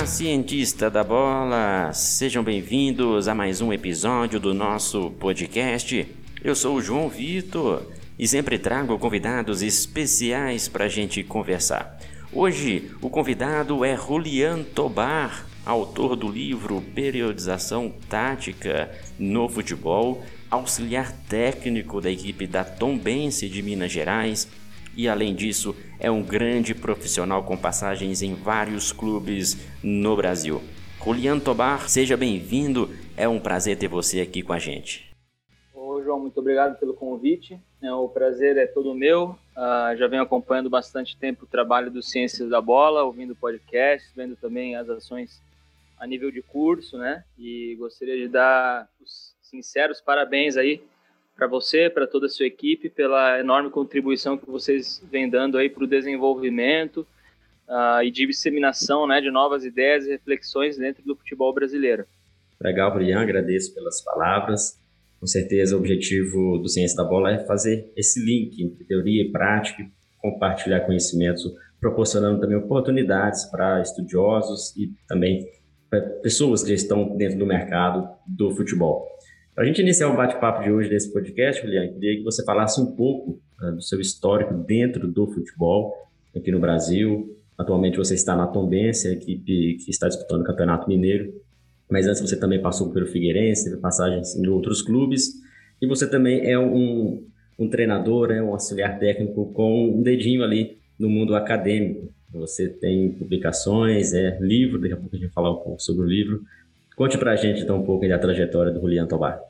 Olá, cientista da bola! Sejam bem-vindos a mais um episódio do nosso podcast. Eu sou o João Vitor e sempre trago convidados especiais para a gente conversar. Hoje, o convidado é Julian Tobar, autor do livro Periodização Tática no Futebol, auxiliar técnico da equipe da Tombense de Minas Gerais e, além disso, é um grande profissional com passagens em vários clubes no Brasil. Julian Tobar, seja bem-vindo. É um prazer ter você aqui com a gente. Ô, João, muito obrigado pelo convite. É, o prazer é todo meu. Uh, já venho acompanhando bastante tempo o trabalho do Ciências da Bola, ouvindo podcasts, vendo também as ações a nível de curso, né? E gostaria de dar os sinceros parabéns aí para você, para toda a sua equipe, pela enorme contribuição que vocês vêm dando aí para o desenvolvimento uh, e disseminação né, de novas ideias e reflexões dentro do futebol brasileiro. Legal, Brian, agradeço pelas palavras. Com certeza, o objetivo do Ciência da Bola é fazer esse link entre teoria e prática, compartilhar conhecimentos, proporcionando também oportunidades para estudiosos e também para pessoas que estão dentro do mercado do futebol. Para a gente iniciar o bate-papo de hoje desse podcast, Juliano, queria que você falasse um pouco uh, do seu histórico dentro do futebol aqui no Brasil. Atualmente você está na Tombense, a equipe que está disputando o Campeonato Mineiro, mas antes você também passou pelo Figueirense, teve passagens em outros clubes, e você também é um, um treinador, é um auxiliar técnico com um dedinho ali no mundo acadêmico. Você tem publicações, é livro, daqui a pouco a gente vai falar um pouco sobre o livro. Conte pra gente então um pouco da trajetória do Julian Tobar.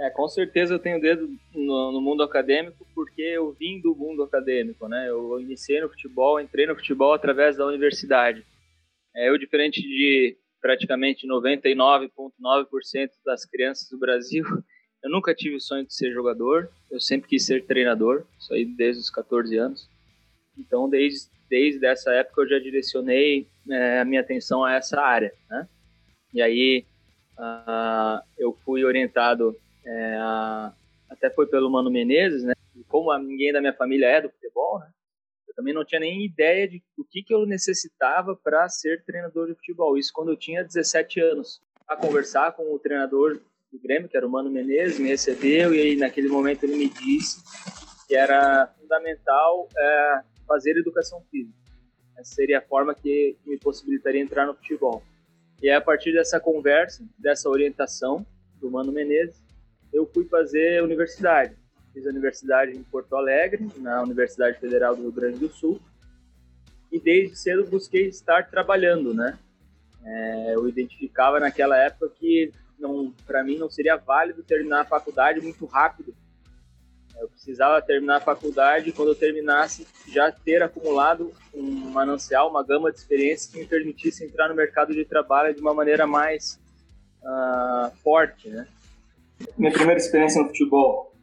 É, com certeza eu tenho dedo no, no, mundo acadêmico porque eu vim do mundo acadêmico, né? Eu iniciei no futebol, entrei no futebol através da universidade. É, eu, diferente de praticamente 99,9% das crianças do Brasil, eu nunca tive o sonho de ser jogador, eu sempre quis ser treinador, isso aí desde os 14 anos. Então, desde, desde essa época eu já direcionei é, a minha atenção a essa área, né? E aí uh, eu fui orientado é, até foi pelo Mano Menezes, né? E como ninguém da minha família é do futebol, né? Eu também não tinha nem ideia de o que, que eu necessitava para ser treinador de futebol. Isso quando eu tinha 17 anos. A conversar com o treinador do Grêmio, que era o Mano Menezes, me recebeu e aí, naquele momento ele me disse que era fundamental é, fazer educação física. Essa seria a forma que me possibilitaria entrar no futebol. E a partir dessa conversa, dessa orientação do Mano Menezes, eu fui fazer universidade. Fiz a universidade em Porto Alegre, na Universidade Federal do Rio Grande do Sul. E desde cedo busquei estar trabalhando, né? É, eu identificava naquela época que para mim não seria válido terminar a faculdade muito rápido. Eu precisava terminar a faculdade e quando eu terminasse já ter acumulado um manancial, uma gama de experiências que me permitisse entrar no mercado de trabalho de uma maneira mais uh, forte, né? Minha primeira experiência no futebol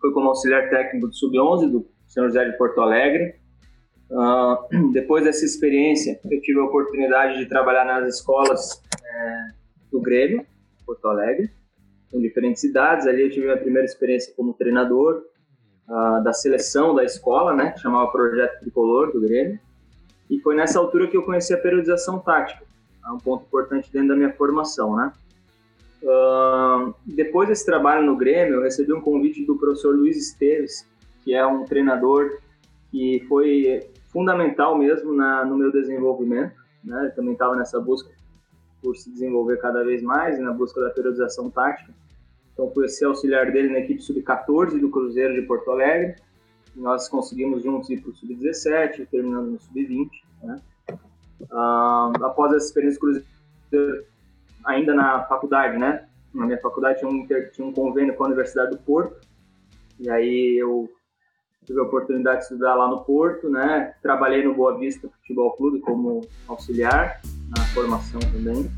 foi como auxiliar técnico do Sub-11 do São José de Porto Alegre. Uh, depois dessa experiência, eu tive a oportunidade de trabalhar nas escolas é, do Grêmio, Porto Alegre, em diferentes cidades. Ali eu tive a primeira experiência como treinador uh, da seleção da escola, né, que chamava Projeto Tricolor do Grêmio. E foi nessa altura que eu conheci a periodização tática, é um ponto importante dentro da minha formação, né. Uh, depois desse trabalho no Grêmio, eu recebi um convite do professor Luiz Esteves, que é um treinador que foi fundamental mesmo na, no meu desenvolvimento. Né? Ele também estava nessa busca por se desenvolver cada vez mais, na busca da periodização tática. Então, fui ser auxiliar dele na equipe sub-14 do Cruzeiro de Porto Alegre. Nós conseguimos juntos ir para o sub-17, terminando no sub-20. Né? Uh, após essa experiência Cruzeiro, ainda na faculdade, né? Na minha faculdade tinha um, tinha um convênio com a Universidade do Porto, e aí eu tive a oportunidade de estudar lá no Porto, né? Trabalhei no Boa Vista Futebol Clube como auxiliar, na formação também.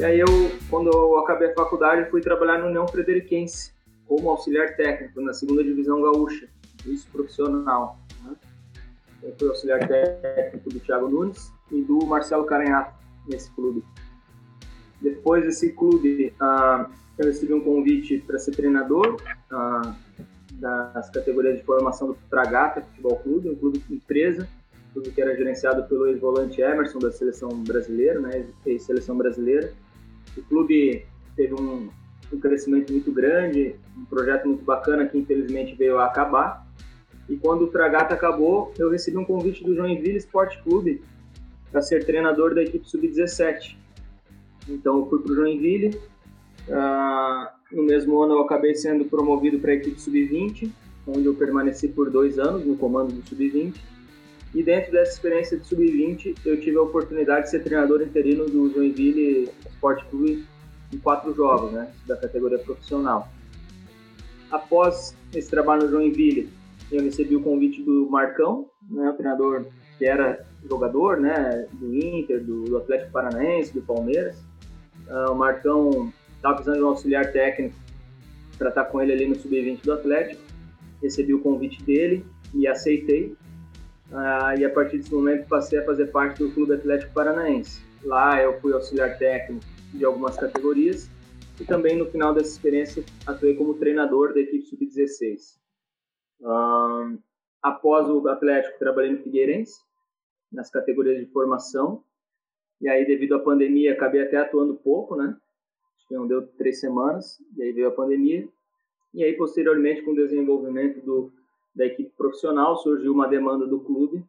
E aí eu, quando eu acabei a faculdade, fui trabalhar no União Frederiquense como auxiliar técnico na segunda divisão gaúcha, isso profissional. Eu fui auxiliar técnico do Thiago Nunes e do Marcelo Caranhato nesse clube. Depois desse clube, uh, eu recebi um convite para ser treinador uh, das categorias de formação do Fragata Futebol Clube, um clube empresa, clube que era gerenciado pelo ex-volante Emerson da seleção brasileira, né, ex-seleção brasileira. O clube teve um, um crescimento muito grande, um projeto muito bacana que infelizmente veio a acabar. E quando o Fragata acabou, eu recebi um convite do Joinville Esporte Clube para ser treinador da equipe sub-17. Então eu fui para o Joinville. Uh, no mesmo ano eu acabei sendo promovido para a equipe sub-20, onde eu permaneci por dois anos no comando do sub-20. E dentro dessa experiência de sub-20, eu tive a oportunidade de ser treinador interino do Joinville Esporte Clube em quatro jogos, né, da categoria profissional. Após esse trabalho no Joinville, eu recebi o convite do Marcão, né, o treinador que era jogador, né, do Inter, do, do Atlético Paranaense, do Palmeiras. Uh, o Marcão estava precisando de um auxiliar técnico para estar com ele ali no sub-20 do Atlético. Recebi o convite dele e aceitei. Uh, e a partir desse momento passei a fazer parte do Clube Atlético Paranaense. Lá eu fui auxiliar técnico de algumas categorias e também no final dessa experiência atuei como treinador da equipe sub-16. Uh, após o Atlético trabalhei no Figueirense nas categorias de formação e aí devido à pandemia acabei até atuando pouco, né? Acho que não deu três semanas e aí veio a pandemia e aí posteriormente com o desenvolvimento do da equipe profissional surgiu uma demanda do clube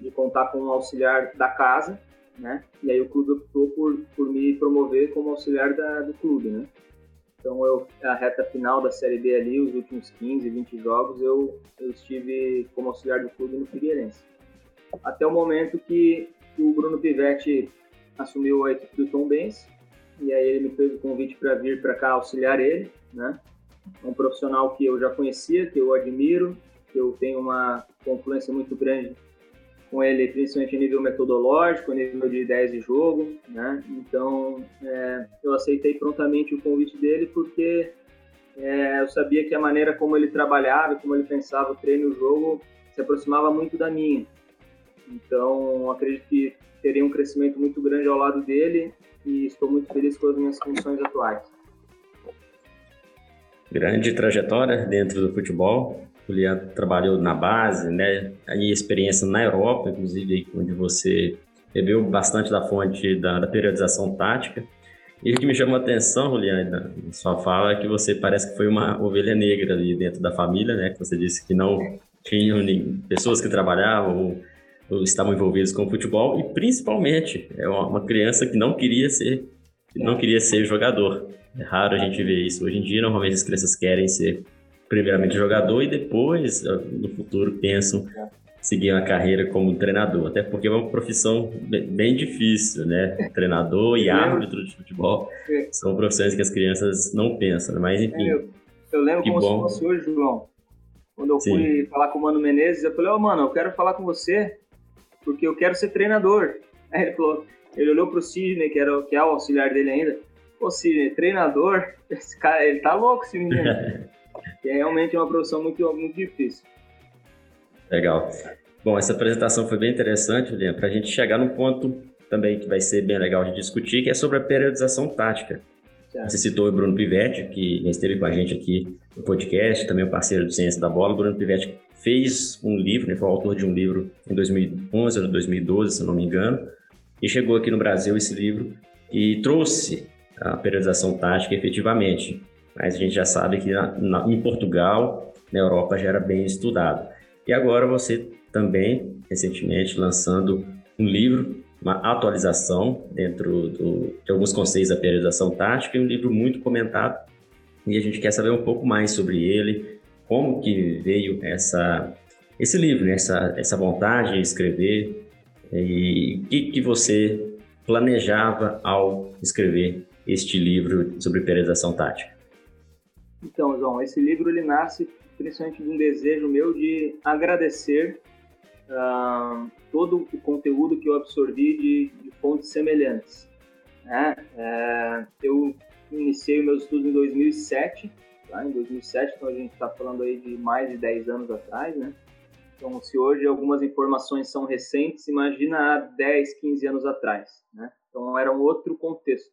de contar com um auxiliar da casa né? E aí o clube optou por, por me promover como auxiliar da, do clube, né? Então eu a reta final da Série B ali, os últimos 15, 20 jogos, eu, eu estive como auxiliar do clube no Figueirense. Até o momento que, que o Bruno Pivetti assumiu a equipe do Tom Benz, e aí ele me fez o convite para vir para cá auxiliar ele, né? Um profissional que eu já conhecia, que eu admiro, que eu tenho uma confluência muito grande com ele, principalmente nível metodológico, nível de ideias de jogo, né? Então, é, eu aceitei prontamente o convite dele porque é, eu sabia que a maneira como ele trabalhava, como ele pensava o treino e o jogo se aproximava muito da minha. Então, acredito que teria um crescimento muito grande ao lado dele e estou muito feliz com as minhas funções atuais. Grande trajetória dentro do futebol. O Leandro trabalhou na base, né? E experiência na Europa, inclusive, onde você bebeu bastante da fonte da, da periodização tática. E o que me chamou a atenção, Juliana, na sua fala, é que você parece que foi uma ovelha negra ali dentro da família, né? Que você disse que não tinham pessoas que trabalhavam ou, ou estavam envolvidas com futebol e principalmente é uma criança que não queria ser que não queria ser jogador. É raro a gente ver isso hoje em dia. Normalmente as crianças querem ser primeiramente jogador e depois, ah, no futuro, pensam seguir uma carreira como treinador. Até porque é uma profissão bem difícil, né? Treinador e árbitro de futebol são profissões que as crianças não pensam, né? mas enfim. Eu, eu lembro como bom. se fosse hoje, João. Quando eu Sim. fui falar com o Mano Menezes, eu falei, ó, oh, mano, eu quero falar com você porque eu quero ser treinador. Aí ele falou, ele olhou pro Sidney, que, era, que é o auxiliar dele ainda, Pô, Sidney, treinador? Esse cara, ele tá louco, esse menino. que é realmente uma profissão muito, muito difícil. Legal. Bom, essa apresentação foi bem interessante, Juliana, para a gente chegar num ponto também que vai ser bem legal de discutir, que é sobre a periodização tática. Certo. Você citou o Bruno Pivetti, que esteve com a gente aqui no podcast, também o um parceiro do Ciência da Bola. O Bruno Pivetti fez um livro, né, foi o autor de um livro em 2011 ou 2012, se não me engano, e chegou aqui no Brasil esse livro e trouxe a periodização tática efetivamente mas a gente já sabe que na, na, em Portugal, na Europa, já era bem estudado. E agora você também, recentemente, lançando um livro, uma atualização dentro do, de alguns conceitos da periodização tática, e um livro muito comentado. E a gente quer saber um pouco mais sobre ele, como que veio essa, esse livro, né? essa, essa vontade de escrever, e o que, que você planejava ao escrever este livro sobre periodização tática. Então, João, esse livro ele nasce principalmente de um desejo meu de agradecer uh, todo o conteúdo que eu absorvi de, de fontes semelhantes. Né? É, eu iniciei meus estudos em 2007, tá? em 2007, então a gente está falando aí de mais de 10 anos atrás, né? Então, se hoje algumas informações são recentes, imagina há 10, 15 anos atrás, né? Então, era um outro contexto.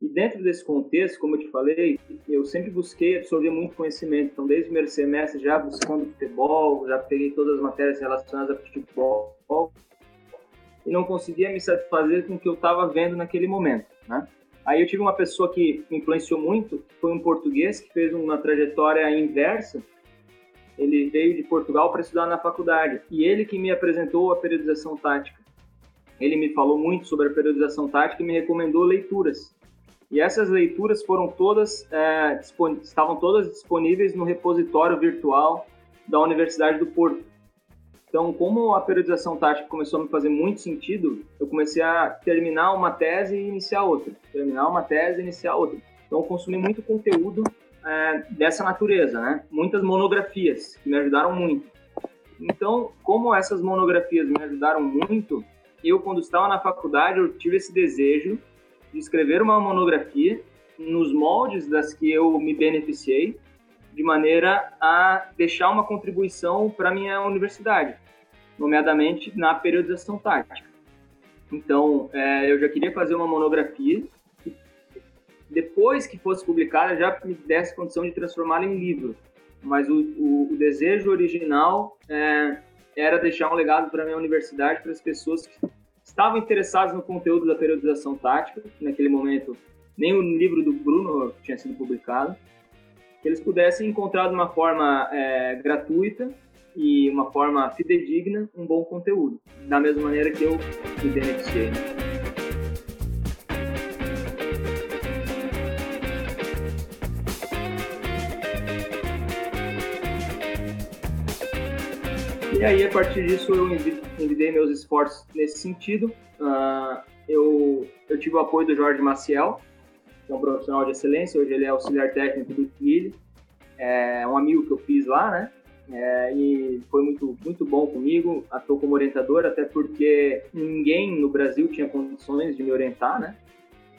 E dentro desse contexto, como eu te falei, eu sempre busquei absorver muito conhecimento. Então, desde o primeiro semestre, já buscando futebol, já peguei todas as matérias relacionadas a futebol e não conseguia me satisfazer com o que eu estava vendo naquele momento, né? Aí eu tive uma pessoa que me influenciou muito, foi um português que fez uma trajetória inversa. Ele veio de Portugal para estudar na faculdade e ele que me apresentou a periodização tática. Ele me falou muito sobre a periodização tática e me recomendou leituras. E essas leituras foram todas é, estavam todas disponíveis no repositório virtual da Universidade do Porto. Então, como a periodização tática começou a me fazer muito sentido, eu comecei a terminar uma tese e iniciar outra. Terminar uma tese e iniciar outra. Então, eu consumi muito conteúdo é, dessa natureza, né? Muitas monografias que me ajudaram muito. Então, como essas monografias me ajudaram muito, eu, quando estava na faculdade, eu tive esse desejo de escrever uma monografia nos moldes das que eu me beneficiei, de maneira a deixar uma contribuição para minha universidade, nomeadamente na periodização tática. Então, é, eu já queria fazer uma monografia que, depois que fosse publicada, já me desse condição de transformá-la em livro. Mas o, o, o desejo original é, era deixar um legado para minha universidade, para as pessoas que estavam interessados no conteúdo da periodização tática, que naquele momento nem o livro do Bruno tinha sido publicado, que eles pudessem encontrar de uma forma é, gratuita e uma forma fidedigna um bom conteúdo, da mesma maneira que eu me beneficiei. E aí, a partir disso, eu envidei meus esforços nesse sentido. Uh, eu, eu tive o apoio do Jorge Maciel, que é um profissional de excelência, hoje ele é auxiliar técnico do Twilio, é um amigo que eu fiz lá, né? É, e foi muito, muito bom comigo, atuou como orientador, até porque ninguém no Brasil tinha condições de me orientar, né?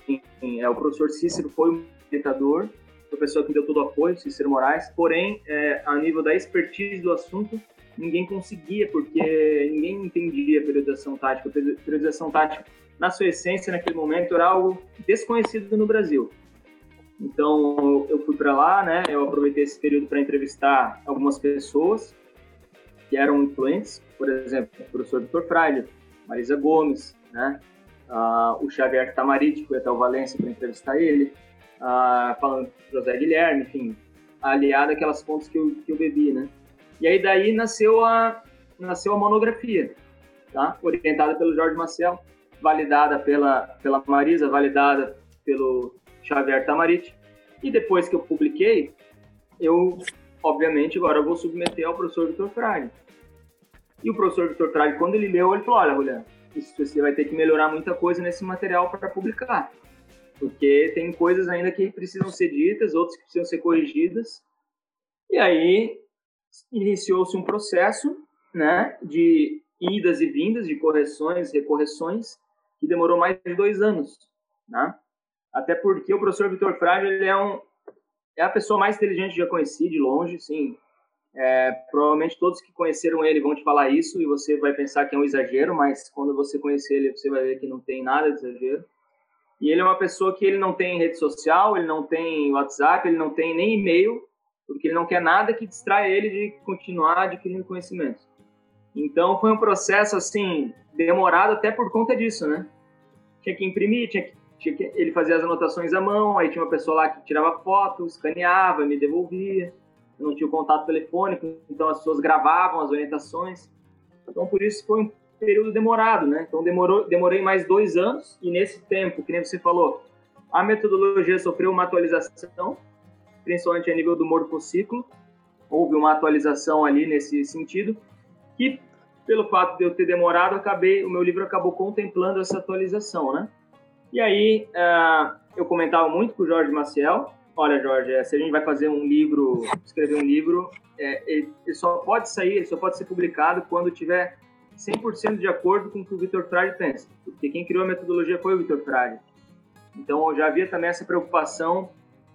Enfim, é, o professor Cícero foi um orientador, professor que me deu todo o apoio, Cícero Moraes, porém, é, a nível da expertise do assunto, ninguém conseguia, porque ninguém entendia a periodização tática. A periodização tática, na sua essência, naquele momento, era algo desconhecido no Brasil. Então, eu fui para lá, né? Eu aproveitei esse período para entrevistar algumas pessoas que eram influentes, por exemplo, o professor Vitor Freire, Marisa Gomes, né? Uh, o Xavier Tamarite, foi até o Valência para entrevistar ele, uh, falando José Guilherme, enfim, aliado àquelas fontes que eu, que eu bebi, né? E aí daí nasceu a, nasceu a monografia, tá? orientada pelo Jorge Maciel, validada pela, pela Marisa, validada pelo Xavier Tamarit. E depois que eu publiquei, eu, obviamente, agora eu vou submeter ao professor Vitor Frade. E o professor Vitor Frade, quando ele leu, ele falou, olha, Juliano, isso você vai ter que melhorar muita coisa nesse material para publicar. Porque tem coisas ainda que precisam ser ditas, outras que precisam ser corrigidas. E aí iniciou-se um processo né, de idas e vindas, de correções, recorreções, que demorou mais de dois anos. Né? Até porque o professor Vitor Frade ele é, um, é a pessoa mais inteligente que já conheci, de longe, sim. É, provavelmente todos que conheceram ele vão te falar isso e você vai pensar que é um exagero, mas quando você conhecer ele, você vai ver que não tem nada de exagero. E ele é uma pessoa que ele não tem rede social, ele não tem WhatsApp, ele não tem nem e-mail, porque ele não quer nada que distraia ele de continuar adquirindo conhecimento. Então foi um processo assim demorado até por conta disso, né? Tinha que imprimir, tinha que, tinha que ele fazia as anotações à mão, aí tinha uma pessoa lá que tirava foto, escaneava, me devolvia. Eu não tinha o contato telefônico, então as pessoas gravavam as orientações. Então por isso foi um período demorado, né? Então demorou, demorei mais dois anos e nesse tempo, que nem você falou, a metodologia sofreu uma atualização principalmente a nível do morfociclo. Houve uma atualização ali nesse sentido, que pelo fato de eu ter demorado, acabei, o meu livro acabou contemplando essa atualização, né? E aí uh, eu comentava muito com o Jorge Maciel, olha Jorge, se a gente vai fazer um livro, escrever um livro, é, ele, ele, só pode sair, ele só pode ser publicado quando tiver 100% de acordo com o que o Vitor Frade pensa, porque quem criou a metodologia foi o Vitor Frade. Então já havia também essa preocupação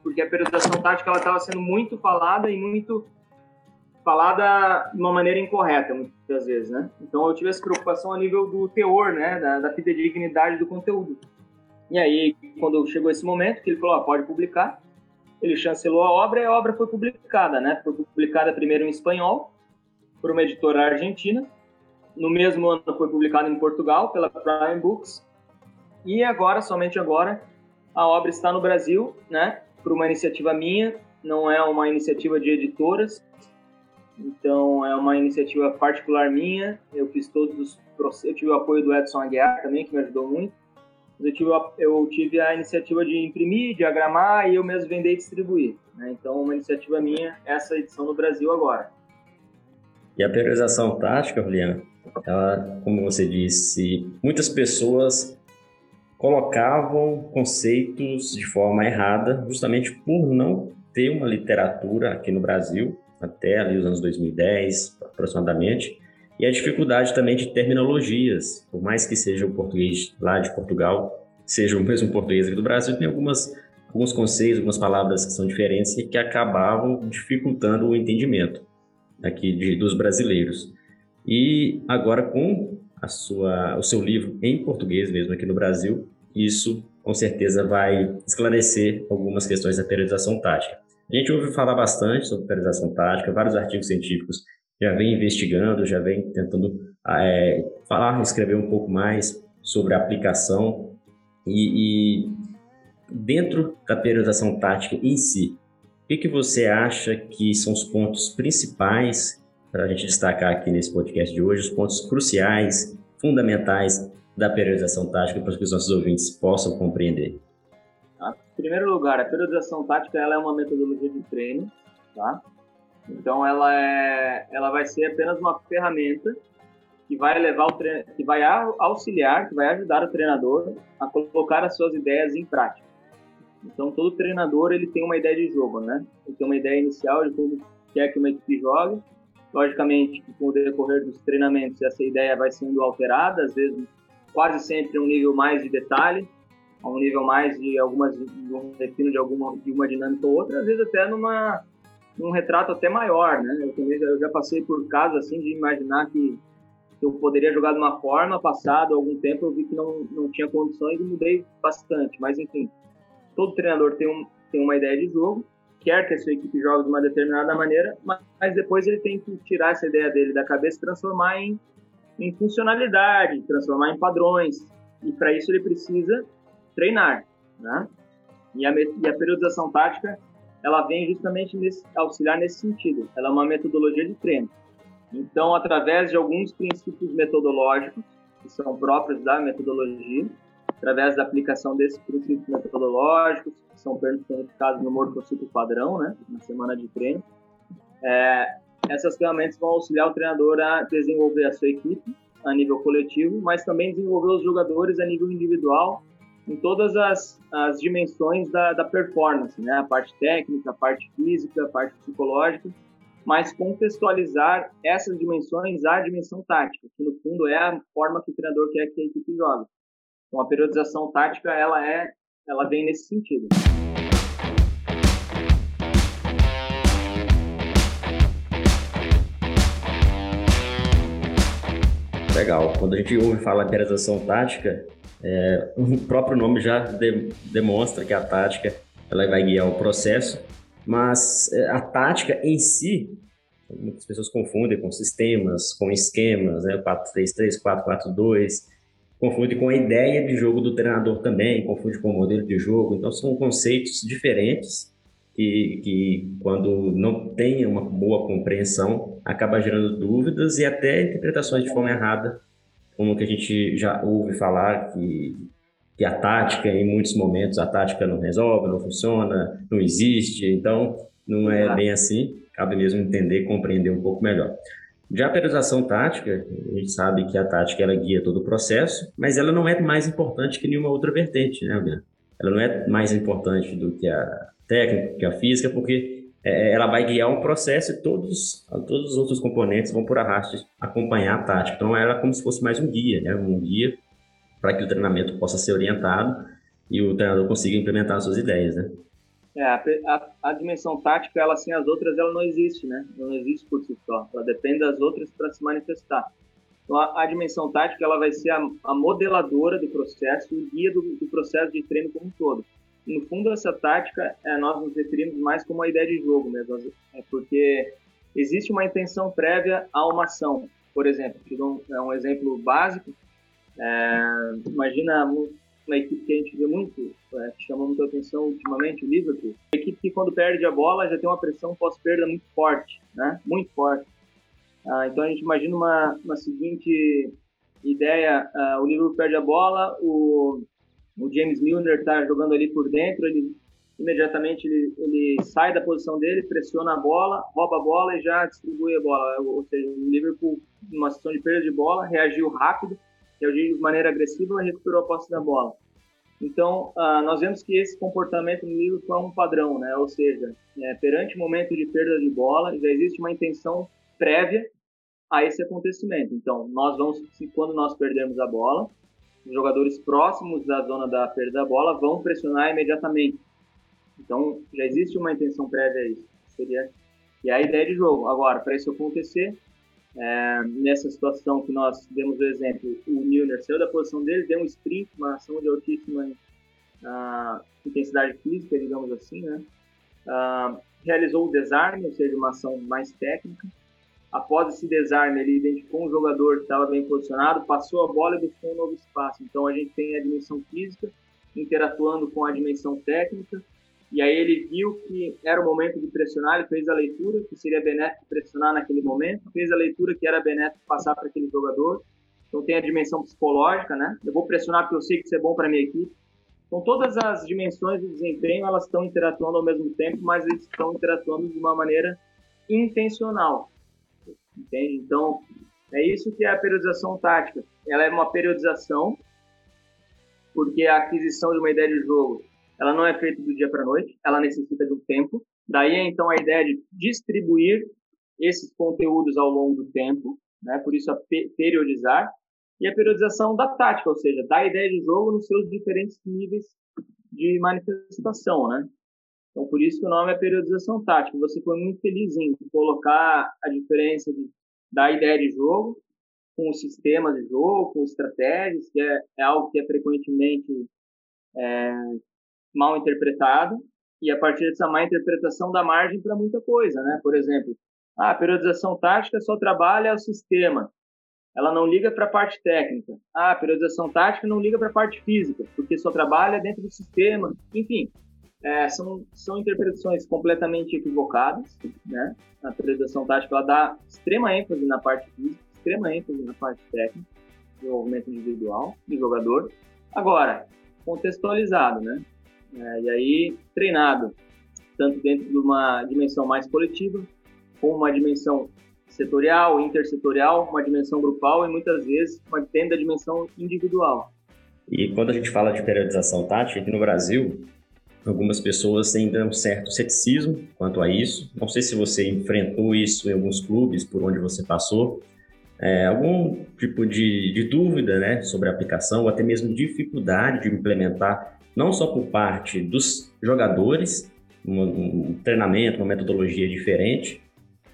porque a periodização tática ela estava sendo muito falada e muito falada de uma maneira incorreta muitas vezes, né? Então eu tive essa preocupação a nível do teor, né, da, da fidedignidade do conteúdo. E aí, quando chegou esse momento, que ele falou, ah, pode publicar, ele chancelou a obra e a obra foi publicada, né? Foi publicada primeiro em espanhol, por uma editora argentina. No mesmo ano foi publicada em Portugal, pela Prime Books. E agora, somente agora, a obra está no Brasil, né? Por uma iniciativa minha, não é uma iniciativa de editoras, então é uma iniciativa particular minha. Eu fiz todos os eu tive o apoio do Edson Aguiar também, que me ajudou muito. Eu tive, eu tive a iniciativa de imprimir, diagramar e eu mesmo vender e distribuir. Né? Então, uma iniciativa minha, essa edição no Brasil agora. E a priorização tática, Juliana, ela, como você disse, muitas pessoas colocavam conceitos de forma errada, justamente por não ter uma literatura aqui no Brasil, até ali os anos 2010, aproximadamente, e a dificuldade também de terminologias, por mais que seja o português lá de Portugal, seja o mesmo português aqui do Brasil, tem algumas, alguns conceitos, algumas palavras que são diferentes e que acabavam dificultando o entendimento aqui de, dos brasileiros. E agora com a sua, o seu livro em português mesmo aqui no Brasil, isso com certeza vai esclarecer algumas questões da periodização tática. A gente ouve falar bastante sobre periodização tática, vários artigos científicos já vem investigando, já vem tentando é, falar, escrever um pouco mais sobre a aplicação e, e dentro da periodização tática em si, o que, que você acha que são os pontos principais para a gente destacar aqui nesse podcast de hoje, os pontos cruciais, fundamentais da periodização tática para que os nossos ouvintes possam compreender? Tá? Em primeiro lugar, a periodização tática ela é uma metodologia de treino, tá? Então ela é, ela vai ser apenas uma ferramenta que vai levar o treino, que vai auxiliar, que vai ajudar o treinador a colocar as suas ideias em prática. Então, todo treinador ele tem uma ideia de jogo, né? Ele tem uma ideia inicial de como quer que uma equipe jogue. Logicamente, com o decorrer dos treinamentos, essa ideia vai sendo alterada, às vezes quase sempre um nível mais de detalhe, a um nível mais de algumas de um de alguma de uma dinâmica ou outra, às vezes até numa num retrato até maior, né? Eu, também, eu já passei por casos assim de imaginar que eu poderia jogar de uma forma, passado algum tempo eu vi que não, não tinha condições e mudei bastante, mas enfim, todo treinador tem, um, tem uma ideia de jogo, quer que a sua equipe jogue de uma determinada maneira, mas depois ele tem que tirar essa ideia dele da cabeça e transformar em, em funcionalidade, transformar em padrões. E para isso ele precisa treinar. Né? E, a, e a periodização tática ela vem justamente nesse, auxiliar nesse sentido. Ela é uma metodologia de treino. Então, através de alguns princípios metodológicos, que são próprios da metodologia, através da aplicação desses princípios metodológicos, que são personificados no morfociclo padrão, né, na semana de treino. É, essas ferramentas vão auxiliar o treinador a desenvolver a sua equipe a nível coletivo, mas também desenvolver os jogadores a nível individual em todas as, as dimensões da, da performance, né? A parte técnica, a parte física, a parte psicológica, mas contextualizar essas dimensões à dimensão tática, que no fundo é a forma que o treinador quer que a equipe jogue. Então a periodização tática ela é ela vem nesse sentido. Legal. Quando a gente ouve falar de periodização tática, é, o próprio nome já de, demonstra que a tática ela vai guiar o processo, mas é, a tática em si, muitas pessoas confundem com sistemas, com esquemas, né? 4-3-3, 4-4-2, confunde com a ideia de jogo do treinador também, confunde com o modelo de jogo. Então, são conceitos diferentes que, que quando não tem uma boa compreensão, acaba gerando dúvidas e até interpretações de forma errada, como que a gente já ouve falar que, que a tática, em muitos momentos, a tática não resolve, não funciona, não existe. Então, não é bem assim. Cabe mesmo entender compreender um pouco melhor. Já a periodização tática, a gente sabe que a tática ela guia todo o processo, mas ela não é mais importante que nenhuma outra vertente, né, Albina? Ela não é mais importante do que a técnica, que a física, porque é, ela vai guiar um processo e todos, todos os outros componentes vão por arrasto acompanhar a tática. Então, ela é como se fosse mais um guia, né? um guia para que o treinamento possa ser orientado e o treinador consiga implementar as suas ideias, né? É, a, a, a, dimensão tática, ela sem as outras, ela não existe, né? Não existe por si só. Ela depende das outras para se manifestar. Então, a, a, dimensão tática ela vai ser a, a modeladora do processo, o guia do, do, processo de treino como um todo. No fundo, essa tática, é, nós nos referimos mais como a ideia de jogo mesmo, é porque existe uma intenção prévia a uma ação. Por exemplo, te um, é um exemplo básico. É, imagina uma equipe que a gente vê muito, é, que chama muita atenção ultimamente, o Liverpool. Uma equipe que quando perde a bola já tem uma pressão pós-perda muito forte, né? Muito forte. Ah, então a gente imagina uma, uma seguinte ideia: ah, o Liverpool perde a bola, o, o James Milner está jogando ali por dentro, ele imediatamente ele, ele sai da posição dele, pressiona a bola, rouba a bola e já distribui a bola. Ou seja, o Liverpool, numa situação de perda de bola, reagiu rápido, reagiu de maneira agressiva e recuperou a posse da bola. Então, uh, nós vemos que esse comportamento no Liverpool é um padrão, né? Ou seja, é, perante momento de perda de bola, já existe uma intenção prévia a esse acontecimento. Então, nós vamos, quando nós perdermos a bola, jogadores próximos da zona da perda da bola vão pressionar imediatamente então, já existe uma intenção prévia a isso. Seria e a ideia de jogo. Agora, para isso acontecer, é, nessa situação que nós demos o exemplo, o Milner saiu da posição dele, deu um sprint, uma ação de altíssima uh, intensidade física, digamos assim, né? Uh, realizou o desarme, ou seja, uma ação mais técnica. Após esse desarme, ele identificou um jogador que estava bem posicionado, passou a bola e buscou um novo espaço. Então, a gente tem a dimensão física interatuando com a dimensão técnica e aí ele viu que era o momento de pressionar, ele fez a leitura que seria benéfico pressionar naquele momento, fez a leitura que era benéfico passar para aquele jogador. Então tem a dimensão psicológica, né? Eu vou pressionar porque eu sei que isso é bom para minha equipe. Então todas as dimensões do desempenho elas estão interatuando ao mesmo tempo, mas eles estão interatuando de uma maneira intencional. Entende? Então é isso que é a periodização tática. Ela é uma periodização porque a aquisição de uma ideia de jogo ela não é feita do dia para a noite, ela necessita de um tempo. Daí, então, a ideia de distribuir esses conteúdos ao longo do tempo, né? por isso a periodizar, e a periodização da tática, ou seja, da ideia de jogo nos seus diferentes níveis de manifestação, né? Então, por isso que o nome é periodização tática. Você foi muito feliz em colocar a diferença de, da ideia de jogo com os sistemas de jogo, com estratégias, que é, é algo que é frequentemente é, mal interpretado e a partir dessa má interpretação dá margem para muita coisa, né? Por exemplo, ah, a periodização tática só trabalha o sistema, ela não liga para a parte técnica. Ah, a periodização tática não liga para a parte física, porque só trabalha dentro do sistema. Enfim, é, são, são interpretações completamente equivocadas, né? A periodização tática ela dá extrema ênfase na parte física, extrema ênfase na parte técnica, desenvolvimento individual do jogador. Agora, contextualizado, né? É, e aí, treinado, tanto dentro de uma dimensão mais coletiva, como uma dimensão setorial, intersetorial, uma dimensão grupal e muitas vezes uma, da dimensão individual. E quando a gente fala de periodização tática, aqui no Brasil, algumas pessoas têm um certo ceticismo quanto a isso. Não sei se você enfrentou isso em alguns clubes por onde você passou. É, algum tipo de, de dúvida né, sobre a aplicação ou até mesmo dificuldade de implementar não só por parte dos jogadores, um, um treinamento, uma metodologia diferente,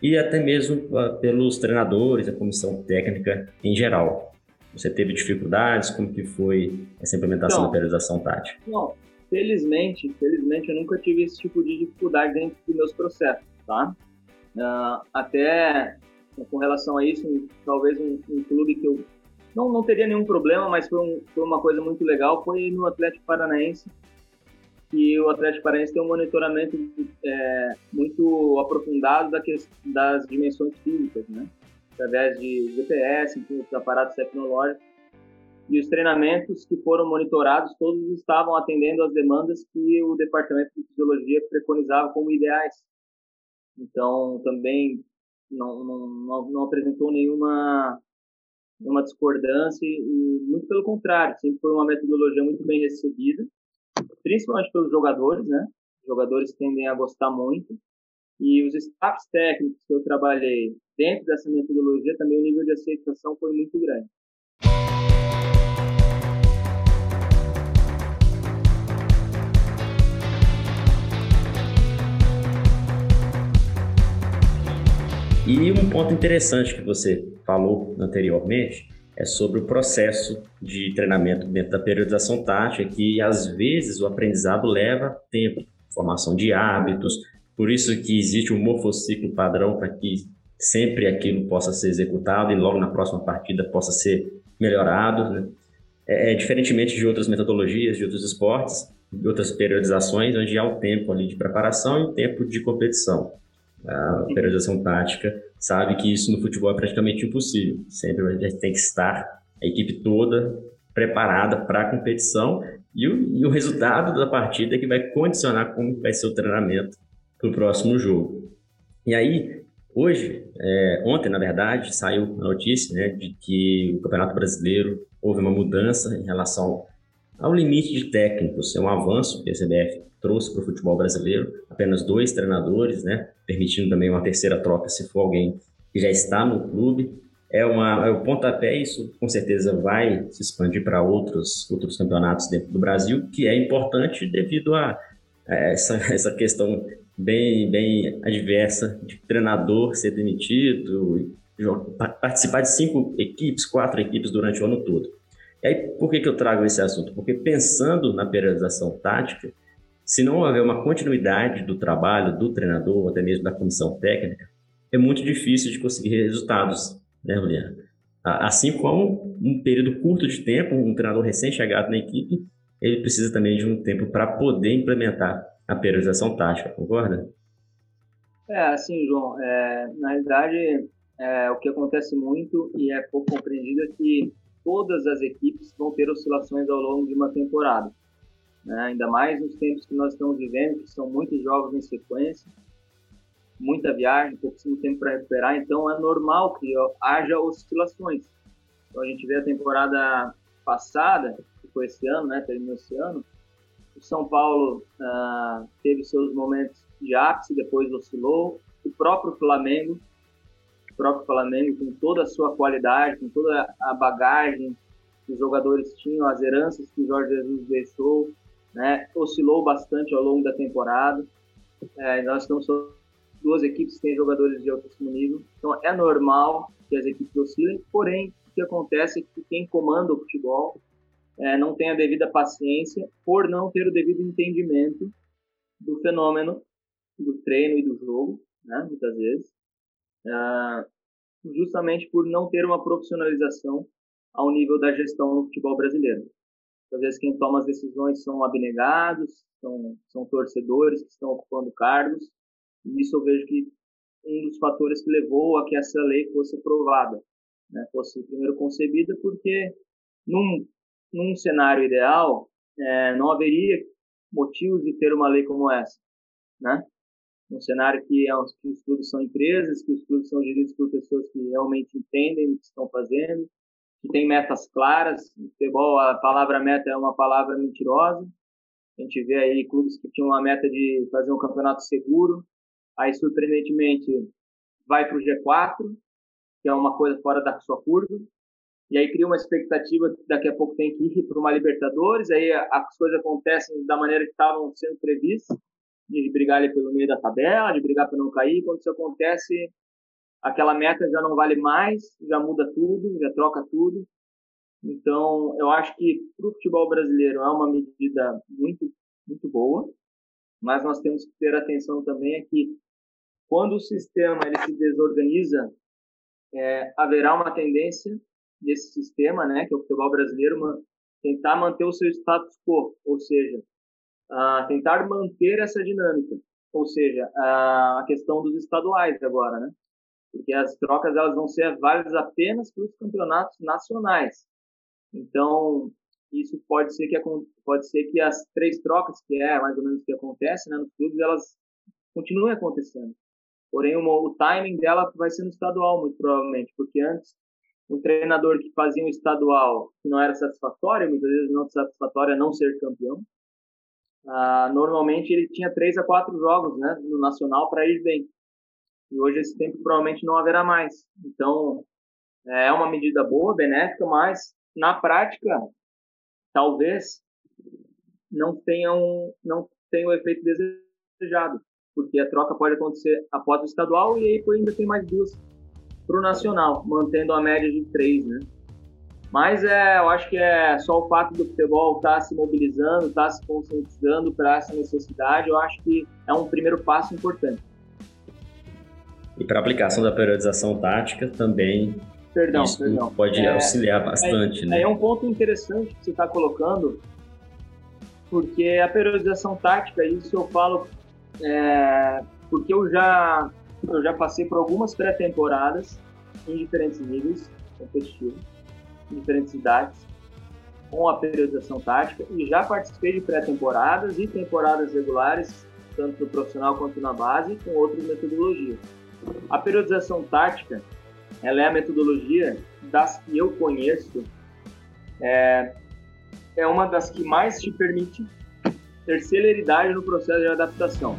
e até mesmo uh, pelos treinadores, a comissão técnica em geral. Você teve dificuldades? Como que foi essa implementação da periodização tática? Não, felizmente, felizmente eu nunca tive esse tipo de dificuldade dentro dos meus processos, tá? Uh, até com relação a isso, talvez um, um clube que eu não, não teria nenhum problema, mas foi, um, foi uma coisa muito legal, foi no Atlético Paranaense, que o Atlético Paranaense tem um monitoramento é, muito aprofundado das dimensões físicas, né? Através de GPS, enfim, os aparatos tecnológicos. E os treinamentos que foram monitorados, todos estavam atendendo às demandas que o Departamento de Fisiologia preconizava como ideais. Então, também não, não, não, apresentou nenhuma uma discordância e muito pelo contrário, sempre foi uma metodologia muito bem recebida, principalmente pelos jogadores, né? Os jogadores tendem a gostar muito e os staffs técnicos que eu trabalhei dentro dessa metodologia também o nível de aceitação foi muito grande. E um ponto interessante que você falou anteriormente é sobre o processo de treinamento dentro da periodização tática, que às vezes o aprendizado leva tempo, formação de hábitos, por isso que existe um morfociclo padrão para que sempre aquilo possa ser executado e logo na próxima partida possa ser melhorado. Né? É, é, diferentemente de outras metodologias, de outros esportes, de outras periodizações, onde há um tempo ali de preparação e um tempo de competição. A periodização tática sabe que isso no futebol é praticamente impossível. Sempre a gente tem que estar, a equipe toda, preparada para a competição e o, e o, resultado da partida é que vai condicionar como vai ser o treinamento para o próximo jogo. E aí, hoje, é, ontem, na verdade, saiu a notícia né, de que o Campeonato Brasileiro houve uma mudança em relação ao limite de técnicos. É um avanço que a CBF trouxe para o futebol brasileiro, apenas dois treinadores, né, permitindo também uma terceira troca se for alguém que já está no clube. É, uma, é o pontapé, isso com certeza vai se expandir para outros, outros campeonatos dentro do Brasil, que é importante devido a, a essa, essa questão bem, bem adversa de treinador ser demitido, participar de cinco equipes, quatro equipes durante o ano todo. E aí, por que, que eu trago esse assunto? Porque pensando na periodização tática, se não houver uma continuidade do trabalho do treinador, ou até mesmo da comissão técnica, é muito difícil de conseguir resultados, né, Juliana? Assim como um período curto de tempo, um treinador recém-chegado na equipe, ele precisa também de um tempo para poder implementar a periodização tática, concorda? É, assim, João, é, na realidade, é, o que acontece muito e é pouco compreendido é que todas as equipes vão ter oscilações ao longo de uma temporada né? ainda mais nos tempos que nós estamos vivendo, que são muitos jogos em sequência, muita viagem, pouquíssimo tempo para recuperar, então é normal que haja oscilações. Então a gente vê a temporada passada, que foi esse ano, né, terminou esse ano, o São Paulo uh, teve seus momentos de ápice, depois oscilou, o próprio Flamengo, próprio Flamengo com toda a sua qualidade, com toda a bagagem que os jogadores tinham, as heranças que o Jorge Jesus deixou, né? Oscilou bastante ao longo da temporada. É, nós estamos duas equipes que têm jogadores de altíssimo nível, então é normal que as equipes oscilem. Porém, o que acontece é que quem comanda o futebol é, não tem a devida paciência por não ter o devido entendimento do fenômeno do treino e do jogo, né? Muitas vezes, justamente por não ter uma profissionalização ao nível da gestão no futebol brasileiro. Às vezes quem toma as decisões são abnegados, são, são torcedores que estão ocupando cargos, e isso eu vejo que um dos fatores que levou a que essa lei fosse aprovada, né, fosse primeiro concebida, porque num, num cenário ideal é, não haveria motivos de ter uma lei como essa, né? Um cenário que, é, que os clubes são empresas, que os clubes são geridos por pessoas que realmente entendem o que estão fazendo, que tem metas claras. No futebol, a palavra meta é uma palavra mentirosa. A gente vê aí clubes que tinham uma meta de fazer um campeonato seguro, aí surpreendentemente vai para o G4, que é uma coisa fora da sua curva, e aí cria uma expectativa que daqui a pouco tem que ir para uma Libertadores, aí as coisas acontecem da maneira que estavam sendo previstas, de brigar ali pelo meio da tabela, de brigar para não cair, quando isso acontece, aquela meta já não vale mais, já muda tudo, já troca tudo. Então, eu acho que para o futebol brasileiro é uma medida muito, muito boa, mas nós temos que ter atenção também é que quando o sistema ele se desorganiza, é, haverá uma tendência desse sistema, né, que é o futebol brasileiro, tentar manter o seu status quo, ou seja, tentar manter essa dinâmica, ou seja, a questão dos estaduais agora, né? porque as trocas elas vão ser válidas apenas para os campeonatos nacionais. Então, isso pode ser que pode ser que as três trocas, que é mais ou menos o que acontece né, nos clubes, elas continuem acontecendo. Porém, o, o timing dela vai ser no estadual, muito provavelmente, porque antes um treinador que fazia um estadual que não era satisfatório, muitas vezes não satisfatório é não ser campeão, ah, normalmente ele tinha três a quatro jogos né, no nacional para ir bem. E hoje esse tempo provavelmente não haverá mais. Então, é uma medida boa, benéfica, mas na prática, talvez não tenha, um, não tenha o efeito desejado, porque a troca pode acontecer após o estadual e aí ainda tem mais duas para o nacional, mantendo a média de três, né? Mas é, eu acho que é só o fato do futebol estar tá se mobilizando, estar tá se conscientizando para essa necessidade, eu acho que é um primeiro passo importante. E para a aplicação da periodização tática também perdão, isso perdão. pode é, auxiliar bastante, é, né? É um ponto interessante que você está colocando, porque a periodização tática, isso eu falo é, porque eu já, eu já passei por algumas pré-temporadas em diferentes níveis competitivos, em diferentes idades, com a periodização tática, e já participei de pré-temporadas e temporadas regulares, tanto no profissional quanto na base, com outras metodologias. A periodização tática, ela é a metodologia das que eu conheço, é, é uma das que mais te permite ter celeridade no processo de adaptação.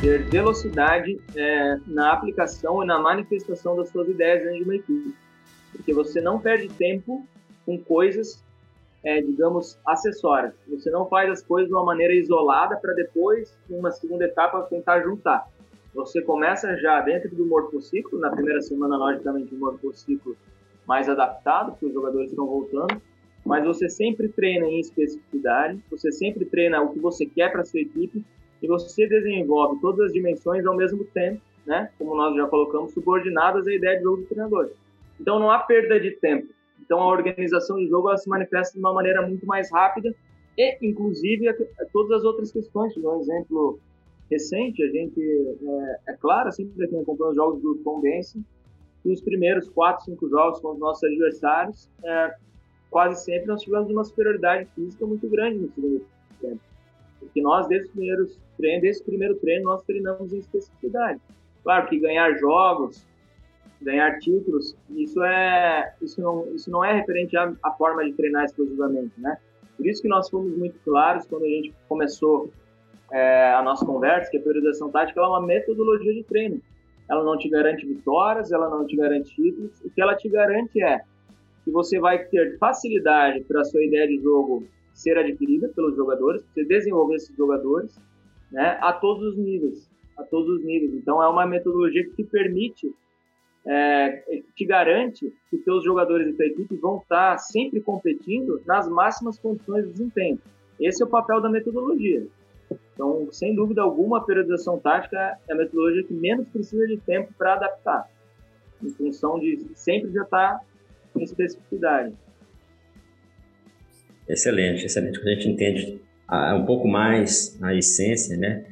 Ter velocidade é, na aplicação e na manifestação das suas ideias dentro de uma equipe. Porque você não perde tempo com coisas é, digamos, acessórias. Você não faz as coisas de uma maneira isolada para depois, em uma segunda etapa, tentar juntar. Você começa já dentro do morfociclo, na primeira semana, logicamente, um morfociclo mais adaptado, porque os jogadores estão voltando, mas você sempre treina em especificidade, você sempre treina o que você quer para sua equipe e você desenvolve todas as dimensões ao mesmo tempo, né? Como nós já colocamos, subordinadas à ideia de jogo do treinador. Então não há perda de tempo. Então a organização de jogo se manifesta de uma maneira muito mais rápida e, inclusive, a, a todas as outras questões. Um exemplo recente, a gente, é, é claro, sempre que acompanha os jogos do Tom Benson, que os primeiros quatro, cinco jogos com os nossos adversários, é, quase sempre nós tivemos uma superioridade física muito grande no segundo tempo. Porque nós, desde os primeiros treinos, desde o primeiro treino, nós treinamos em especificidade. Claro que ganhar jogos, ganhar títulos, isso é isso não isso não é referente à, à, forma de treinar exclusivamente, né? Por isso que nós fomos muito claros quando a gente começou é, a nossa conversa, que a periodização tática é uma metodologia de treino. Ela não te garante vitórias, ela não te garante títulos. O que ela te garante é que você vai ter facilidade para a sua ideia de jogo ser adquirida pelos jogadores, você desenvolver esses jogadores, né, a todos os níveis, a todos os níveis. Então é uma metodologia que te permite é, te garante que teus jogadores e tua equipe vão estar sempre competindo nas máximas condições de desempenho. Esse é o papel da metodologia. Então, sem dúvida alguma, a periodização tática é a metodologia que menos precisa de tempo para adaptar, em função de sempre já estar em especificidade. Excelente, excelente. Quando a gente entende ah, um pouco mais a essência, né,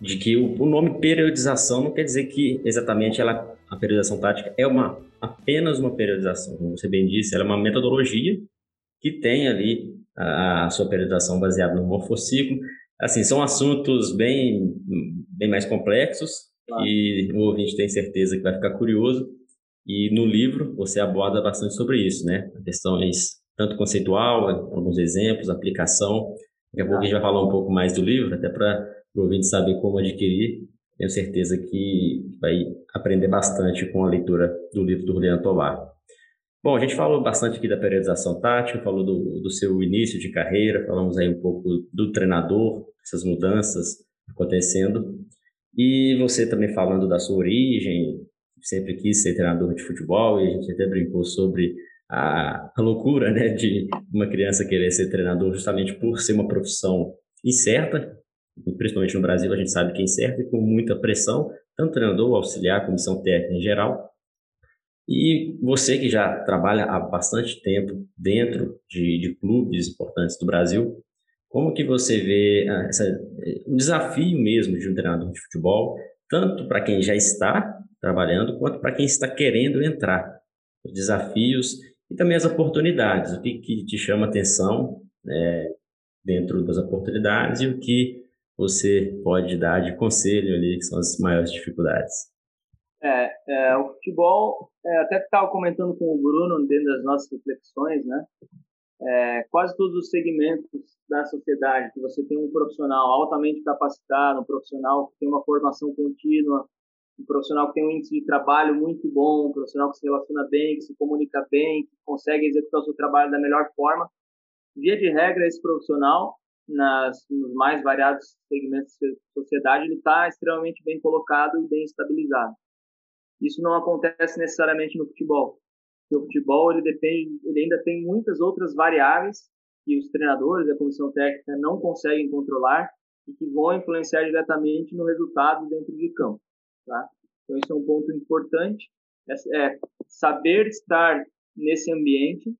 de que o, o nome periodização não quer dizer que exatamente ela a periodização tática é uma apenas uma periodização, como você bem disse, ela é uma metodologia que tem ali a, a sua periodização baseada no morfociclo. Assim, são assuntos bem, bem mais complexos claro. e o ouvinte tem certeza que vai ficar curioso. E no livro você aborda bastante sobre isso, né? Questões tanto conceitual, alguns exemplos, aplicação. Daqui a pouco a gente vai falar um pouco mais do livro, até para o ouvinte saber como adquirir tenho certeza que vai aprender bastante com a leitura do livro do Juliano Tovar. Bom, a gente falou bastante aqui da periodização tática, falou do, do seu início de carreira, falamos aí um pouco do treinador, essas mudanças acontecendo, e você também falando da sua origem, sempre quis ser treinador de futebol, e a gente até brincou sobre a, a loucura né, de uma criança querer ser treinador justamente por ser uma profissão incerta, principalmente no Brasil, a gente sabe que é incerto e com muita pressão, tanto treinador, auxiliar, comissão técnica em geral. E você que já trabalha há bastante tempo dentro de, de clubes importantes do Brasil, como que você vê ah, essa, o desafio mesmo de um treinador de futebol, tanto para quem já está trabalhando, quanto para quem está querendo entrar? Os desafios e também as oportunidades, o que, que te chama atenção é, dentro das oportunidades e o que você pode dar de conselho ali, que são as maiores dificuldades? É, é o futebol, é, até estava comentando com o Bruno dentro das nossas reflexões, né? É, quase todos os segmentos da sociedade, que você tem um profissional altamente capacitado, um profissional que tem uma formação contínua, um profissional que tem um índice de trabalho muito bom, um profissional que se relaciona bem, que se comunica bem, que consegue executar o seu trabalho da melhor forma. Via de regra, esse profissional nas, nos mais variados segmentos da sociedade, ele está extremamente bem colocado e bem estabilizado. Isso não acontece necessariamente no futebol. O futebol ele depende, ele ainda tem muitas outras variáveis que os treinadores, a comissão técnica não conseguem controlar e que vão influenciar diretamente no resultado dentro de campo. Tá? Então isso é um ponto importante, é, é saber estar nesse ambiente,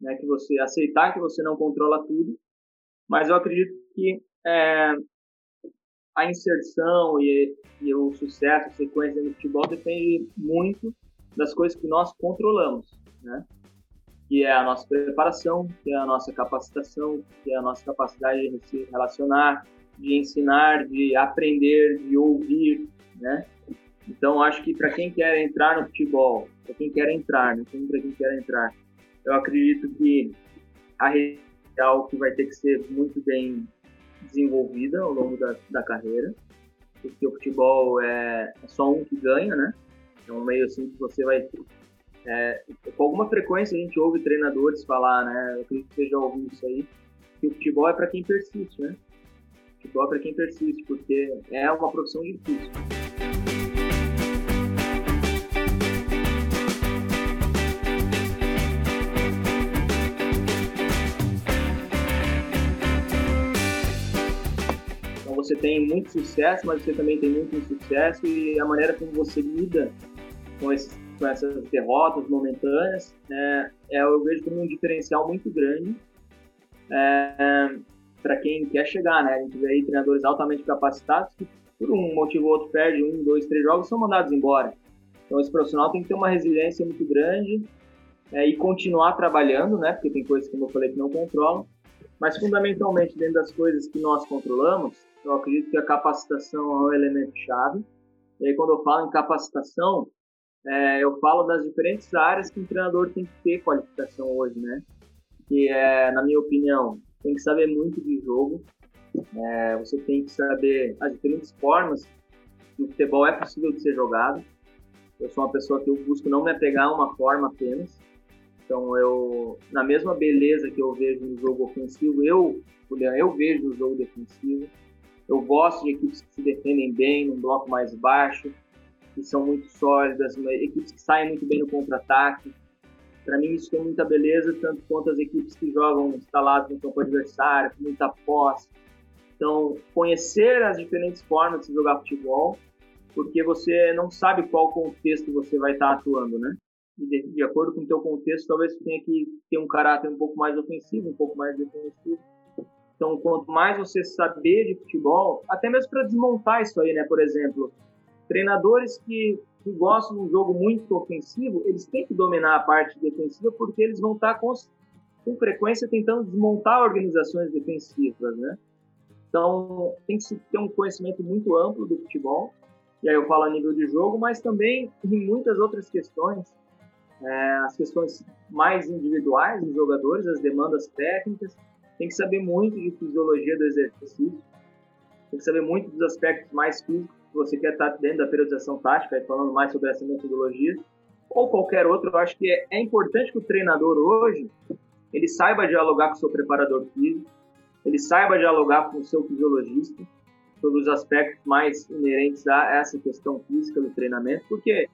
né, que você aceitar que você não controla tudo, mas eu acredito que é, a inserção e, e, o sucesso, a sequência do futebol depende muito das coisas que nós controlamos, né? Que é a nossa preparação, que é a nossa capacitação, que é a nossa capacidade de se relacionar, de ensinar, de aprender, de ouvir, né? Então, acho que para quem quer entrar no futebol, para quem quer entrar, né? para quem quer entrar, eu acredito que a rede é algo que vai ter que ser muito bem desenvolvida ao longo da, da carreira, porque o futebol é, é, só um que ganha, né? É um meio assim que você vai. É, com alguma frequência a gente ouve treinadores falar, né? Eu acredito que você já ouviu isso aí, que o futebol é para quem persiste, né? Futebol é para quem persiste, porque é uma profissão difícil. você tem muito sucesso, mas você também tem muito insucesso e a maneira como você lida com, com essas derrotas momentâneas, é, é, eu vejo como um diferencial muito grande é, para quem quer chegar, né? A gente vê aí treinadores altamente capacitados que por um motivo ou outro perde um, dois, três jogos são mandados embora. Então esse profissional tem que ter uma resiliência muito grande é, e continuar trabalhando, né? Porque tem coisas, como eu falei, que não controlam. Mas fundamentalmente dentro das coisas que nós controlamos, eu acredito que a capacitação é um elemento chave. E aí, quando eu falo em capacitação, é, eu falo das diferentes áreas que um treinador tem que ter qualificação hoje, né? Que é, na minha opinião, tem que saber muito de jogo, é, você tem que saber as diferentes formas que o futebol é possível de ser jogado. Eu sou uma pessoa que eu busco não me apegar a uma forma apenas. Então, eu, na mesma beleza que eu vejo no jogo ofensivo, eu, eu vejo no jogo defensivo. Eu gosto de equipes que se defendem bem, num bloco mais baixo, que são muito sólidas, equipes que saem muito bem no contra-ataque. Para mim, isso tem muita beleza, tanto quanto as equipes que jogam instaladas no campo adversário, com muita posse. Então, conhecer as diferentes formas de jogar futebol, porque você não sabe qual contexto você vai estar atuando, né? E de, de acordo com o teu contexto, talvez tenha que ter um caráter um pouco mais ofensivo, um pouco mais defensivo então, quanto mais você saber de futebol, até mesmo para desmontar isso aí, né? Por exemplo, treinadores que, que gostam de um jogo muito ofensivo, eles têm que dominar a parte defensiva porque eles vão estar com, com frequência tentando desmontar organizações defensivas, né? Então, tem que ter um conhecimento muito amplo do futebol, e aí eu falo a nível de jogo, mas também em muitas outras questões, é, as questões mais individuais dos jogadores, as demandas técnicas, tem que saber muito de fisiologia do exercício, tem que saber muito dos aspectos mais físicos, você quer estar dentro da periodização tática, falando mais sobre essa metodologia, ou qualquer outro, eu acho que é, é importante que o treinador hoje, ele saiba dialogar com o seu preparador físico, ele saiba dialogar com o seu fisiologista, sobre os aspectos mais inerentes a essa questão física do treinamento, porque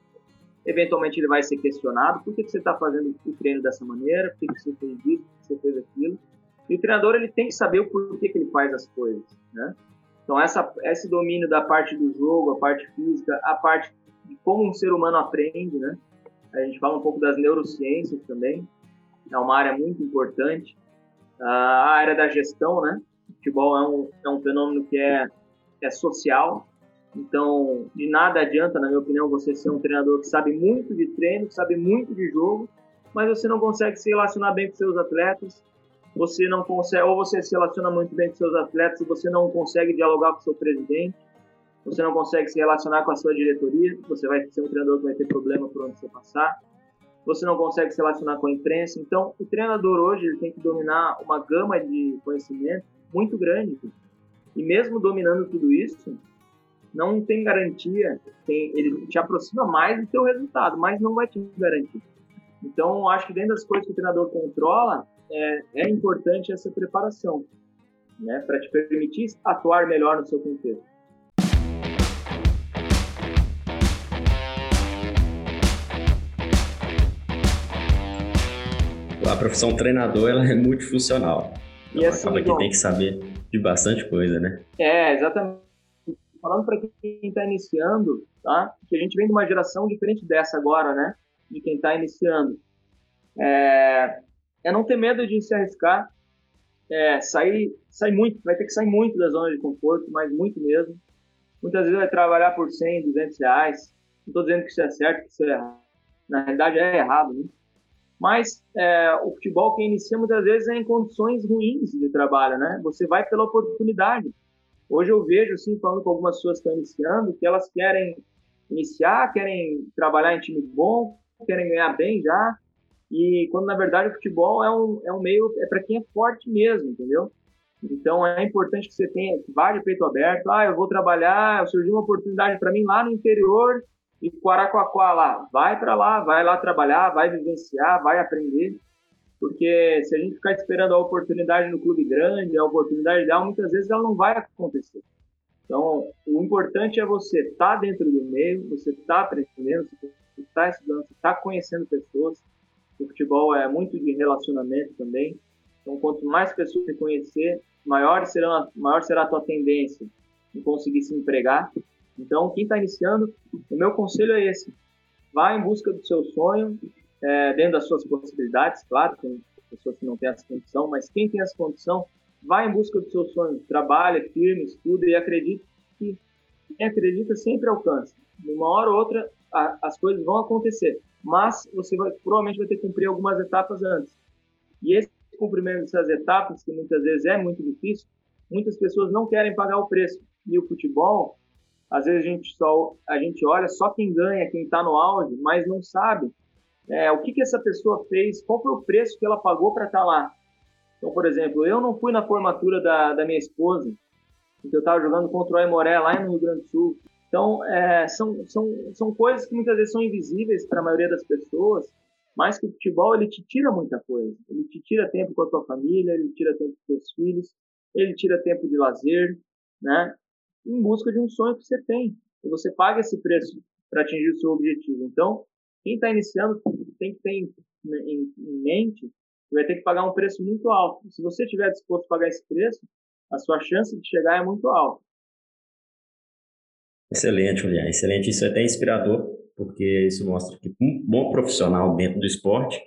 eventualmente ele vai ser questionado, por que, que você está fazendo o treino dessa maneira, por que, que você fez isso, por que você fez aquilo, e o treinador ele tem que saber o porquê que ele faz as coisas, né? Então essa, esse domínio da parte do jogo, a parte física, a parte de como um ser humano aprende, né? A gente fala um pouco das neurociências também, é uma área muito importante. A área da gestão, né? Futebol é um, é um fenômeno que é, é social, então de nada adianta, na minha opinião, você ser um treinador que sabe muito de treino, que sabe muito de jogo, mas você não consegue se relacionar bem com seus atletas, você não consegue, ou você se relaciona muito bem com seus atletas você não consegue dialogar com seu presidente, você não consegue se relacionar com a sua diretoria, você vai ser um treinador que vai ter problema por onde você passar, você não consegue se relacionar com a imprensa. Então, o treinador hoje ele tem que dominar uma gama de conhecimento muito grande. E mesmo dominando tudo isso, não tem garantia, tem, ele te aproxima mais do seu resultado, mas não vai te garantir. Então, acho que dentro das coisas que o treinador controla, é, é importante essa preparação. né, para te permitir atuar melhor no seu contexto. A profissão treinador ela é multifuncional. Então, e assim, acaba que tem que saber de bastante coisa, né? É, exatamente. Falando para quem está iniciando, tá? Que a gente vem de uma geração diferente dessa agora, né? De quem está iniciando. É, é não ter medo de se arriscar, é, sair, sair muito, vai ter que sair muito da zona de conforto, mas muito mesmo. Muitas vezes vai trabalhar por 100, 200 reais. Não estou dizendo que isso é certo, que isso é errado. Na realidade é errado, né? Mas é, o futebol que inicia muitas vezes é em condições ruins de trabalho, né? Você vai pela oportunidade. Hoje eu vejo, assim, falando com algumas pessoas que estão iniciando, que elas querem iniciar, querem trabalhar em time bom, querem ganhar bem já, e quando na verdade o futebol é um, é um meio, é para quem é forte mesmo, entendeu? Então é importante que você tenha, que vá de peito aberto, ah, eu vou trabalhar, surgiu uma oportunidade para mim lá no interior, e Quaraquaquá lá, vai para lá, vai lá trabalhar, vai vivenciar, vai aprender, porque se a gente ficar esperando a oportunidade no clube grande, a oportunidade ideal, muitas vezes ela não vai acontecer. Então, o importante é você estar tá dentro do meio, você estar tá aprendendo, você está estudando, você está conhecendo pessoas. O futebol é muito de relacionamento também. Então, quanto mais pessoas você conhecer, maior será, maior será a tua tendência em conseguir se empregar então, quem está iniciando, o meu conselho é esse: vá em busca do seu sonho, é, dentro das suas possibilidades, claro, tem pessoas que não têm essa condição, mas quem tem essa condição, vá em busca do seu sonho, trabalhe, firme, estude e acredite que quem acredita sempre alcança. De uma hora ou outra, a, as coisas vão acontecer, mas você vai, provavelmente vai ter que cumprir algumas etapas antes. E esse cumprimento dessas etapas, que muitas vezes é muito difícil, muitas pessoas não querem pagar o preço. E o futebol, às vezes a gente só a gente olha só quem ganha, quem está no auge, mas não sabe é, o que, que essa pessoa fez, qual foi o preço que ela pagou para estar tá lá. Então, por exemplo, eu não fui na formatura da, da minha esposa, porque eu estava jogando contra o Aimoré lá no Rio Grande do Sul. Então, é, são, são, são coisas que muitas vezes são invisíveis para a maioria das pessoas, mas que o futebol ele te tira muita coisa. Ele te tira tempo com a tua família, ele tira tempo com os teus filhos, ele tira tempo de lazer, né? em busca de um sonho que você tem. E você paga esse preço para atingir o seu objetivo. Então, quem está iniciando tem que ter em, em, em mente que vai ter que pagar um preço muito alto. Se você estiver disposto a pagar esse preço, a sua chance de chegar é muito alta. Excelente, Julián. Excelente. Isso é até inspirador, porque isso mostra que um bom profissional dentro do esporte,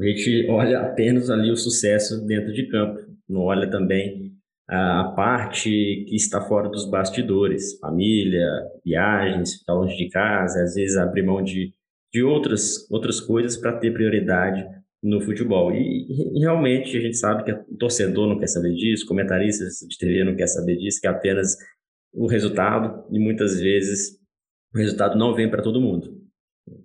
a gente olha apenas ali o sucesso dentro de campo, não olha também a parte que está fora dos bastidores, família, viagens, ficar longe de casa, às vezes abrir mão de, de outras, outras coisas para ter prioridade no futebol. E, e, realmente a gente sabe que o torcedor não quer saber disso, comentaristas de TV não quer saber disso, que apenas o resultado, e muitas vezes o resultado não vem para todo mundo.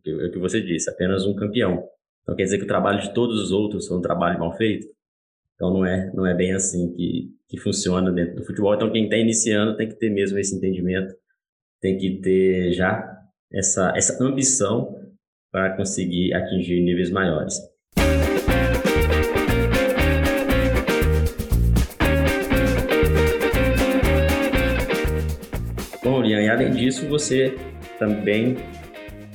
É o que você disse, apenas um campeão. Então quer dizer que o trabalho de todos os outros foi um trabalho mal feito? Então não é, não é bem assim que, que funciona dentro do futebol. Então quem está iniciando tem que ter mesmo esse entendimento, tem que ter já essa, essa ambição para conseguir atingir níveis maiores. E além disso, você também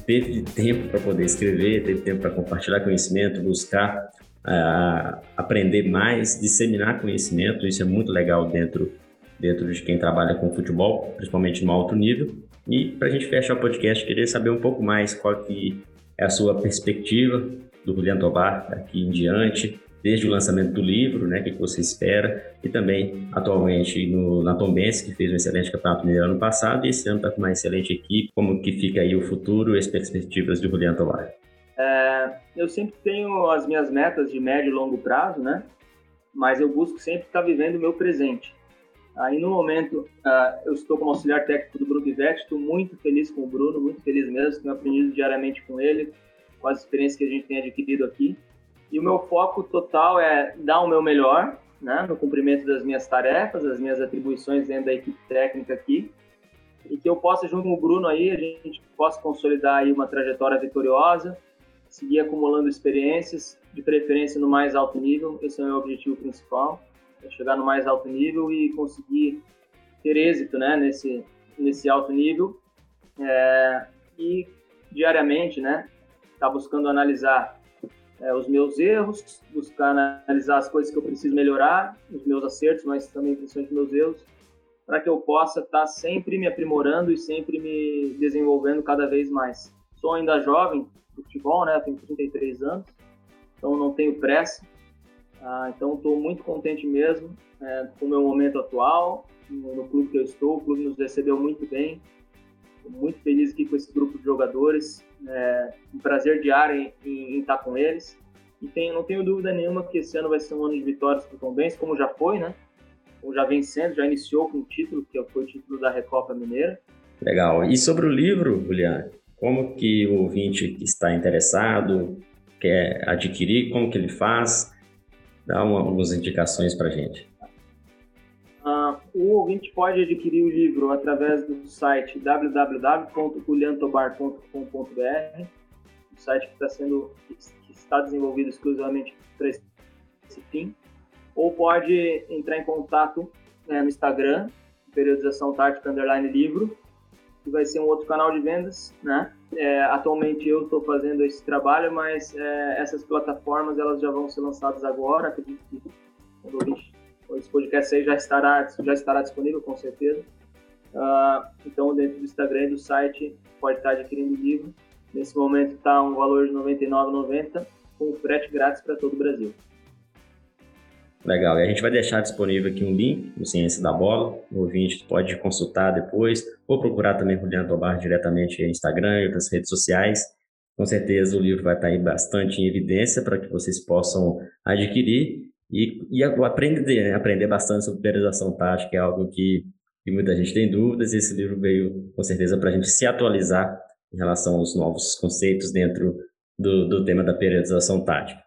teve tempo para poder escrever, teve tempo para compartilhar conhecimento, buscar uh, aprender mais, disseminar conhecimento, isso é muito legal dentro, dentro de quem trabalha com futebol, principalmente no alto nível. E para a gente fechar o podcast, queria saber um pouco mais qual que é a sua perspectiva do Julian Tobar daqui em diante, desde o lançamento do livro, né, o que você espera, e também atualmente no, na Tombense, que fez um excelente campeonato mineiro ano passado, e esse ano está com uma excelente equipe. Como que fica aí o futuro e as perspectivas do Julian Tobar? É, eu sempre tenho as minhas metas de médio e longo prazo, né? Mas eu busco sempre estar vivendo o meu presente. Aí no momento, uh, eu estou como auxiliar técnico do Bruno Ivete, estou muito feliz com o Bruno, muito feliz mesmo, tenho aprendido diariamente com ele, com as experiências que a gente tem adquirido aqui. E o meu foco total é dar o meu melhor, né, no cumprimento das minhas tarefas, das minhas atribuições dentro da equipe técnica aqui, e que eu possa, junto com o Bruno aí, a gente possa consolidar aí uma trajetória vitoriosa, seguir acumulando experiências, de preferência no mais alto nível, esse é o meu objetivo principal. chegar no mais alto nível e conseguir ter êxito né, nesse, nesse alto nível. É, e diariamente, né, tá buscando analisar é, os meus erros, buscar analisar as coisas que eu preciso melhorar, os meus acertos, mas também principalmente os meus erros, para que eu possa estar tá sempre me aprimorando e sempre me desenvolvendo cada vez mais. Sou ainda jovem no futebol, né? tenho 33 anos, então não tenho pressa. Ah, então estou muito contente mesmo é, com o meu momento atual, no, no, clube que eu estou. O clube nos recebeu muito bem. Estou muito feliz aqui com esse grupo de jogadores. É um prazer diário em, em, em estar com eles. E tenho, não tenho dúvida nenhuma que esse ano vai ser um ano de vitórias para o Tom Benz, como já foi, né? Como já vem sendo, já iniciou com o título, que foi o título da Recopa Mineira. Legal. E sobre o livro, Juliano, como que o ouvinte que está interessado quer adquirir, como que ele faz? Dá uma, algumas indicações para gente. O ouvinte pode adquirir o livro através do site www.juliantobar.com.br, o site que está sendo que está desenvolvido exclusivamente para esse fim, ou pode entrar em contato né, no Instagram, periodização tática underline livro, que vai ser um outro canal de vendas, né? É, atualmente eu estou fazendo esse trabalho, mas é, essas plataformas elas já vão ser lançadas agora. Acredito que quando esse podcast aí já estará já estará disponível com certeza. Uh, então dentro do Instagram e do site pode estar adquirindo o livro. Nesse momento está um valor de R$ 99,90 com frete grátis para todo o Brasil. Legal. E a gente vai deixar disponível aqui um link no Ciência da Bola. O ouvinte pode consultar depois, ou procurar também o Leandro Tobar diretamente no Instagram e outras redes sociais. Com certeza o livro vai estar aí bastante em evidência para que vocês possam adquirir e, e aprender, aprender bastante sobre periodização tática, é algo que, que muita gente tem dúvidas, e esse livro veio com certeza para a gente se atualizar em relação aos novos conceitos dentro do, do tema da periodização tática.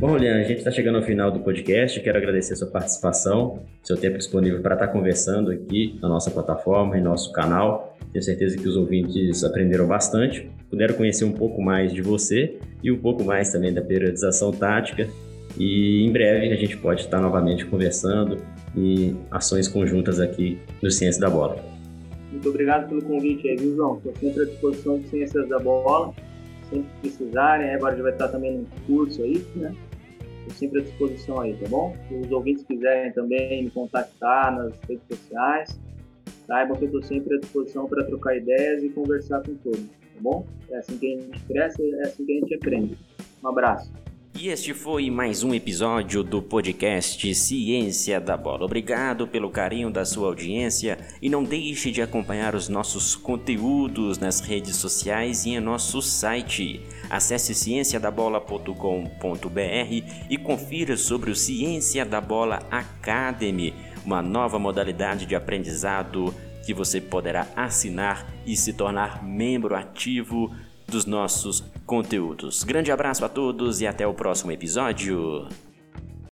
Bom, Lian, a gente está chegando ao final do podcast. Quero agradecer sua participação, seu tempo disponível para estar tá conversando aqui na nossa plataforma e nosso canal. Tenho certeza que os ouvintes aprenderam bastante, puderam conhecer um pouco mais de você e um pouco mais também da periodização tática. E em breve a gente pode estar novamente conversando e ações conjuntas aqui no Ciência da Bola. Muito obrigado pelo convite aí, viu, João? Estou sempre à disposição de Ciências da Bola. Sempre precisarem, agora já vai estar também no curso aí, né? Estou sempre à disposição aí, tá bom? Se os ouvintes quiserem também me contactar nas redes sociais, saibam que eu estou sempre à disposição para trocar ideias e conversar com todos, tá bom? É assim que a gente cresce, é assim que a gente aprende. Um abraço. E este foi mais um episódio do podcast Ciência da Bola. Obrigado pelo carinho da sua audiência e não deixe de acompanhar os nossos conteúdos nas redes sociais e em nosso site. Acesse cienciadabola.com.br e confira sobre o Ciência da Bola Academy, uma nova modalidade de aprendizado que você poderá assinar e se tornar membro ativo dos nossos conteúdos. Grande abraço a todos e até o próximo episódio.